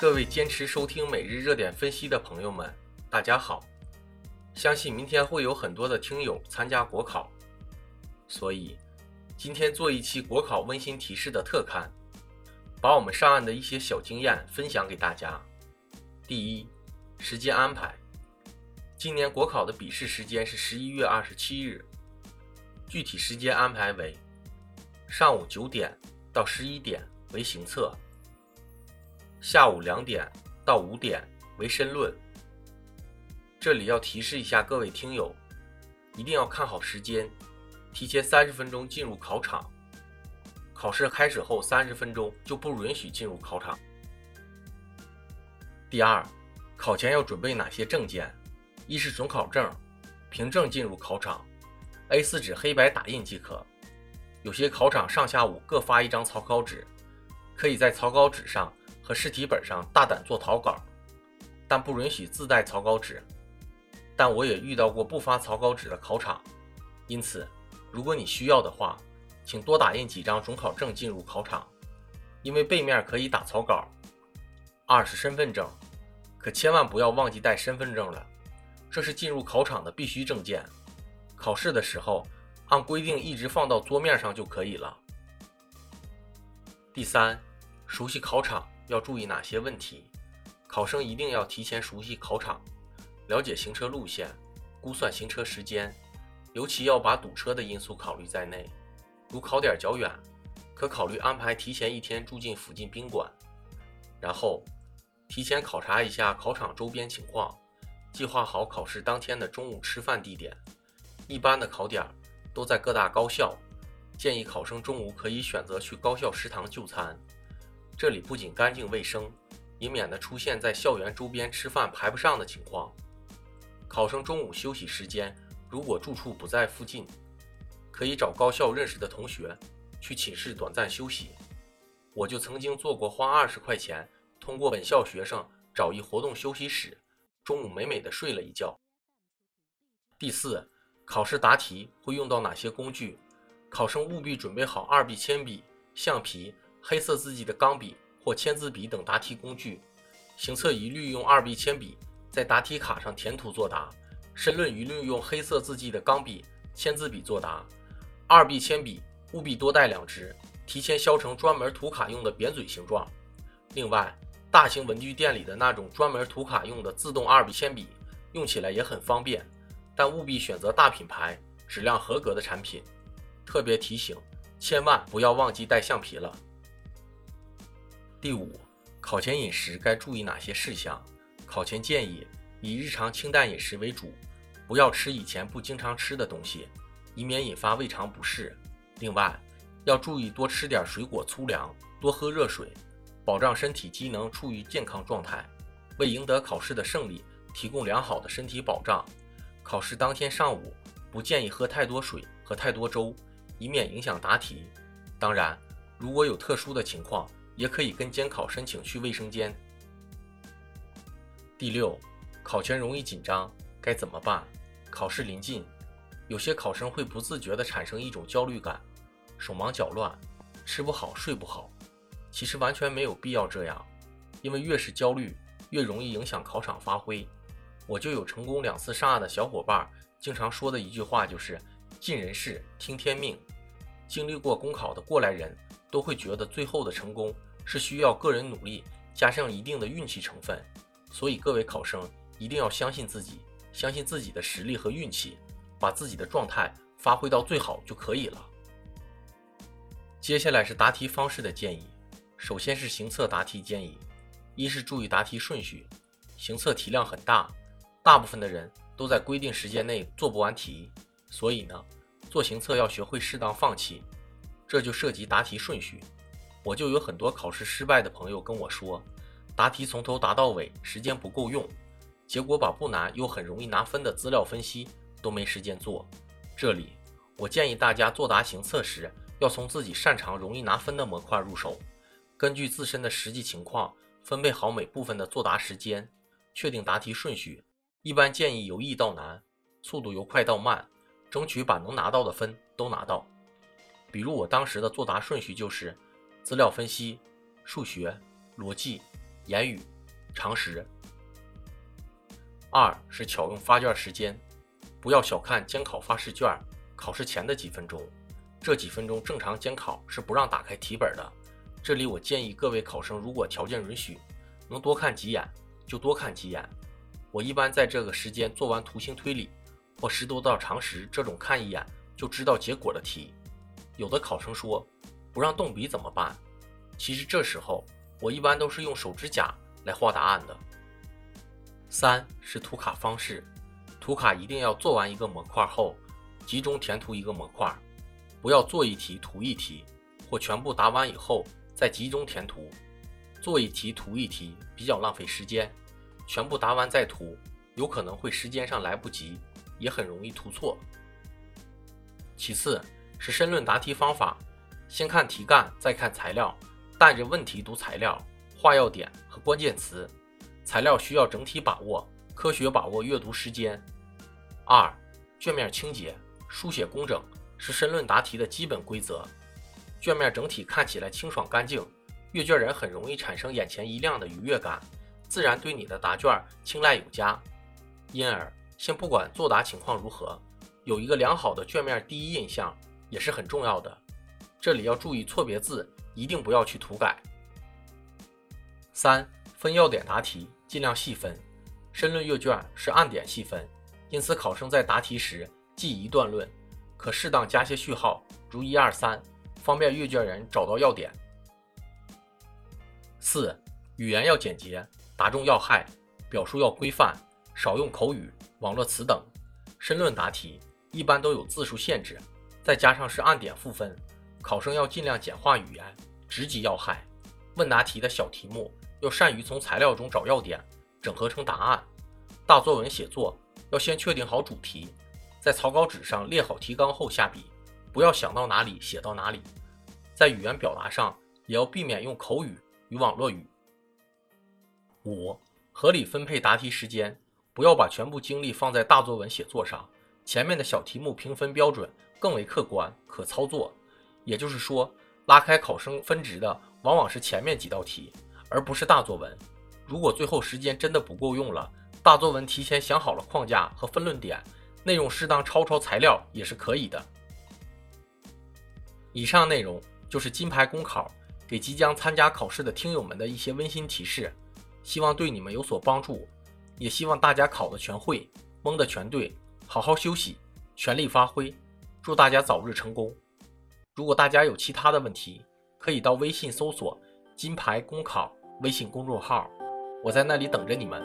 各位坚持收听每日热点分析的朋友们，大家好！相信明天会有很多的听友参加国考，所以今天做一期国考温馨提示的特刊，把我们上岸的一些小经验分享给大家。第一，时间安排。今年国考的笔试时间是十一月二十七日，具体时间安排为上午九点到十一点为行测。下午两点到五点为申论。这里要提示一下各位听友，一定要看好时间，提前三十分钟进入考场。考试开始后三十分钟就不允许进入考场。第二，考前要准备哪些证件？一是准考证，凭证进入考场，A4 纸黑白打印即可。有些考场上下午各发一张草稿纸，可以在草稿纸上。和试题本上大胆做草稿，但不允许自带草稿纸。但我也遇到过不发草稿纸的考场，因此，如果你需要的话，请多打印几张准考证进入考场，因为背面可以打草稿。二是身份证，可千万不要忘记带身份证了，这是进入考场的必须证件。考试的时候，按规定一直放到桌面上就可以了。第三，熟悉考场。要注意哪些问题？考生一定要提前熟悉考场，了解行车路线，估算行车时间，尤其要把堵车的因素考虑在内。如考点较远，可考虑安排提前一天住进附近宾馆。然后，提前考察一下考场周边情况，计划好考试当天的中午吃饭地点。一般的考点都在各大高校，建议考生中午可以选择去高校食堂就餐。这里不仅干净卫生，也免得出现在校园周边吃饭排不上的情况。考生中午休息时间，如果住处不在附近，可以找高校认识的同学去寝室短暂休息。我就曾经做过花二十块钱，通过本校学生找一活动休息室，中午美美的睡了一觉。第四，考试答题会用到哪些工具？考生务必准备好二 B 铅笔、橡皮。黑色字迹的钢笔或签字笔等答题工具，行测一律用二 B 铅笔在答题卡上填涂作答，申论一律用黑色字迹的钢笔、签字笔作答。二 B 铅笔务必多带两支，提前削成专门涂卡用的扁嘴形状。另外，大型文具店里的那种专门涂卡用的自动二 B 铅笔，用起来也很方便，但务必选择大品牌、质量合格的产品。特别提醒，千万不要忘记带橡皮了。第五，考前饮食该注意哪些事项？考前建议以日常清淡饮食为主，不要吃以前不经常吃的东西，以免引发胃肠不适。另外，要注意多吃点水果粗粮，多喝热水，保障身体机能处于健康状态，为赢得考试的胜利提供良好的身体保障。考试当天上午不建议喝太多水和太多粥，以免影响答题。当然，如果有特殊的情况，也可以跟监考申请去卫生间。第六，考前容易紧张，该怎么办？考试临近，有些考生会不自觉地产生一种焦虑感，手忙脚乱，吃不好睡不好。其实完全没有必要这样，因为越是焦虑，越容易影响考场发挥。我就有成功两次上岸的小伙伴，经常说的一句话就是“尽人事，听天命”。经历过公考的过来人都会觉得，最后的成功。是需要个人努力加上一定的运气成分，所以各位考生一定要相信自己，相信自己的实力和运气，把自己的状态发挥到最好就可以了。接下来是答题方式的建议，首先是行测答题建议，一是注意答题顺序，行测题量很大，大部分的人都在规定时间内做不完题，所以呢，做行测要学会适当放弃，这就涉及答题顺序。我就有很多考试失败的朋友跟我说，答题从头答到尾，时间不够用，结果把不难又很容易拿分的资料分析都没时间做。这里我建议大家作答行测时，要从自己擅长、容易拿分的模块入手，根据自身的实际情况分配好每部分的作答时间，确定答题顺序。一般建议由易到难，速度由快到慢，争取把能拿到的分都拿到。比如我当时的作答顺序就是。资料分析、数学、逻辑、言语、常识。二是巧用发卷时间，不要小看监考发试卷，考试前的几分钟，这几分钟正常监考是不让打开题本的。这里我建议各位考生，如果条件允许，能多看几眼就多看几眼。我一般在这个时间做完图形推理或识多道常识这种看一眼就知道结果的题。有的考生说不让动笔怎么办？其实这时候我一般都是用手指甲来画答案的。三是涂卡方式，涂卡一定要做完一个模块后，集中填涂一个模块，不要做一题涂一题，或全部答完以后再集中填涂，做一题涂一题比较浪费时间，全部答完再涂，有可能会时间上来不及，也很容易涂错。其次是申论答题方法，先看题干，再看材料，带着问题读材料，画要点和关键词。材料需要整体把握，科学把握阅读时间。二、卷面清洁、书写工整是申论答题的基本规则。卷面整体看起来清爽干净，阅卷人很容易产生眼前一亮的愉悦感，自然对你的答卷青睐有加。因而，先不管作答情况如何，有一个良好的卷面第一印象也是很重要的。这里要注意错别字，一定不要去涂改。三、分要点答题。尽量细分，申论阅卷是按点细分，因此考生在答题时记一段论，可适当加些序号，如一二三，方便阅卷人找到要点。四、语言要简洁，答中要害，表述要规范，少用口语、网络词等。申论答题一般都有字数限制，再加上是按点赋分，考生要尽量简化语言，直击要害。问答题的小题目。要善于从材料中找要点，整合成答案。大作文写作要先确定好主题，在草稿纸上列好提纲后下笔，不要想到哪里写到哪里。在语言表达上也要避免用口语与网络语。五、合理分配答题时间，不要把全部精力放在大作文写作上，前面的小题目评分标准更为客观可操作。也就是说，拉开考生分值的往往是前面几道题。而不是大作文。如果最后时间真的不够用了，大作文提前想好了框架和分论点，内容适当抄抄材料也是可以的。以上内容就是金牌公考给即将参加考试的听友们的一些温馨提示，希望对你们有所帮助，也希望大家考的全会，蒙的全对，好好休息，全力发挥，祝大家早日成功。如果大家有其他的问题，可以到微信搜索“金牌公考”。微信公众号，我在那里等着你们。